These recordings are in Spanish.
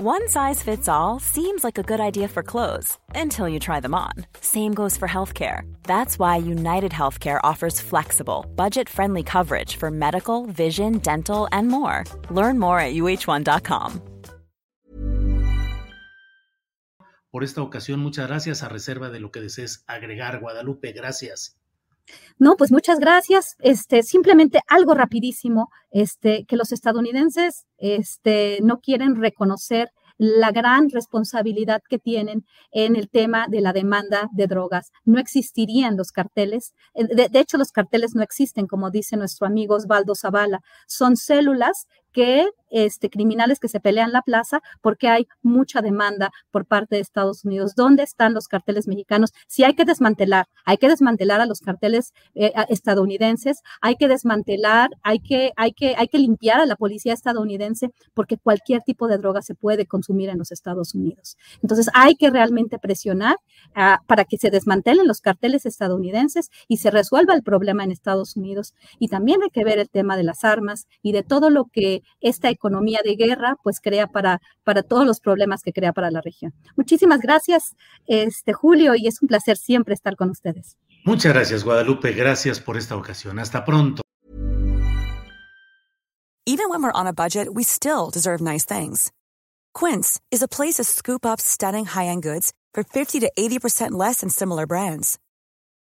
One size fits all seems like a good idea for clothes until you try them on. Same goes for healthcare. That's why United Healthcare offers flexible, budget friendly coverage for medical, vision, dental, and more. Learn more at uh1.com. Por esta ocasión, muchas gracias a reserva de lo que desees agregar, Guadalupe. Gracias. No, pues muchas gracias. Este, simplemente algo rapidísimo, este, que los estadounidenses, este, no quieren reconocer la gran responsabilidad que tienen en el tema de la demanda de drogas. No existirían los carteles. Eh, de, de hecho, los carteles no existen, como dice nuestro amigo Osvaldo Zavala. Son células que este, criminales que se pelean la plaza porque hay mucha demanda por parte de Estados Unidos. ¿Dónde están los carteles mexicanos? Si hay que desmantelar, hay que desmantelar a los carteles eh, estadounidenses, hay que desmantelar, hay que, hay, que, hay que limpiar a la policía estadounidense porque cualquier tipo de droga se puede consumir en los Estados Unidos. Entonces hay que realmente presionar uh, para que se desmantelen los carteles estadounidenses y se resuelva el problema en Estados Unidos. Y también hay que ver el tema de las armas y de todo lo que esta economía de guerra pues crea para, para todos los problemas que crea para la región. Muchísimas gracias, este Julio, y es un placer siempre estar con ustedes. Muchas gracias, Guadalupe. Gracias por esta ocasión. Hasta pronto. Even when we're on a budget, we still deserve nice things. Quince is a place to scoop up stunning high-end goods for 50 to 80% less than similar brands.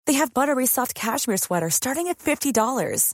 They have buttery soft cashmere sweaters starting at $50,